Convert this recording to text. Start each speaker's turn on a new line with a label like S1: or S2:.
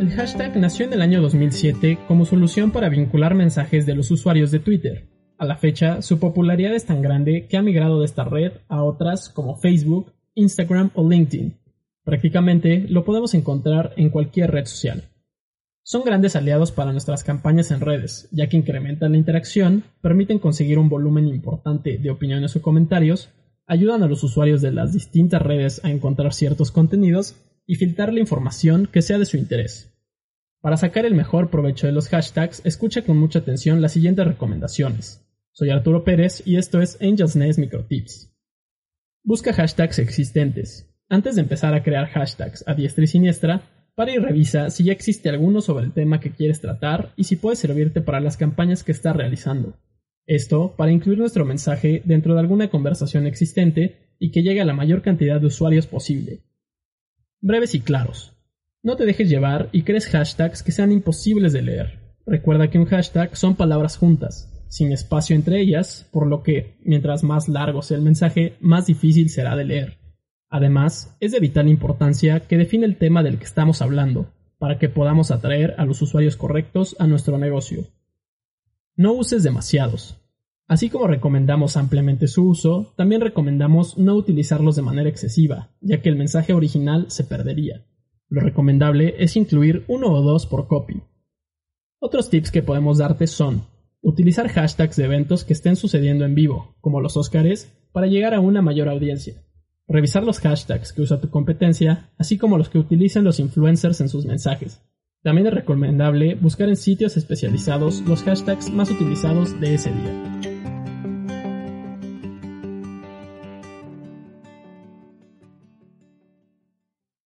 S1: El hashtag nació en el año 2007 como solución para vincular mensajes de los usuarios de Twitter. A la fecha, su popularidad es tan grande que ha migrado de esta red a otras como Facebook, Instagram o LinkedIn. Prácticamente lo podemos encontrar en cualquier red social. Son grandes aliados para nuestras campañas en redes, ya que incrementan la interacción, permiten conseguir un volumen importante de opiniones o comentarios, ayudan a los usuarios de las distintas redes a encontrar ciertos contenidos y filtrar la información que sea de su interés. Para sacar el mejor provecho de los hashtags, escucha con mucha atención las siguientes recomendaciones. Soy Arturo Pérez y esto es Angels Nest Microtips. Busca hashtags existentes. Antes de empezar a crear hashtags a diestra y siniestra, para y revisa si ya existe alguno sobre el tema que quieres tratar y si puede servirte para las campañas que estás realizando. Esto para incluir nuestro mensaje dentro de alguna conversación existente y que llegue a la mayor cantidad de usuarios posible. Breves y claros. No te dejes llevar y crees hashtags que sean imposibles de leer. Recuerda que un hashtag son palabras juntas, sin espacio entre ellas, por lo que, mientras más largo sea el mensaje, más difícil será de leer. Además, es de vital importancia que define el tema del que estamos hablando, para que podamos atraer a los usuarios correctos a nuestro negocio. No uses demasiados. Así como recomendamos ampliamente su uso, también recomendamos no utilizarlos de manera excesiva, ya que el mensaje original se perdería. Lo recomendable es incluir uno o dos por copy. Otros tips que podemos darte son utilizar hashtags de eventos que estén sucediendo en vivo, como los Óscares, para llegar a una mayor audiencia revisar los hashtags que usa tu competencia, así como los que utilizan los influencers en sus mensajes. También es recomendable buscar en sitios especializados los hashtags más utilizados de ese día.